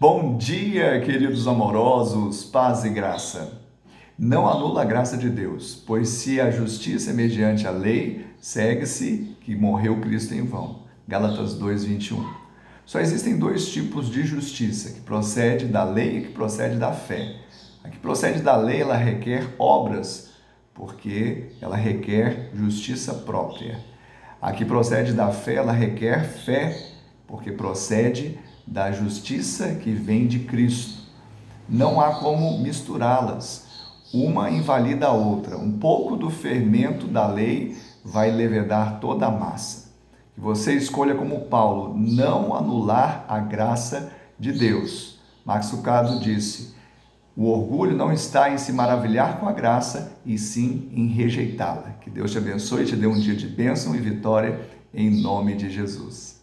Bom dia, queridos amorosos, paz e graça. Não anula a graça de Deus, pois se a justiça é mediante a lei, segue-se que morreu Cristo em vão. Gálatas 2:21. Só existem dois tipos de justiça, que procede da lei e que procede da fé. A que procede da lei, ela requer obras, porque ela requer justiça própria. A que procede da fé, ela requer fé, porque procede da justiça que vem de Cristo. Não há como misturá-las. Uma invalida a outra. Um pouco do fermento da lei vai levedar toda a massa. Que você escolha como Paulo não anular a graça de Deus. Max Lucado disse: o orgulho não está em se maravilhar com a graça, e sim em rejeitá-la. Que Deus te abençoe e te dê um dia de bênção e vitória em nome de Jesus.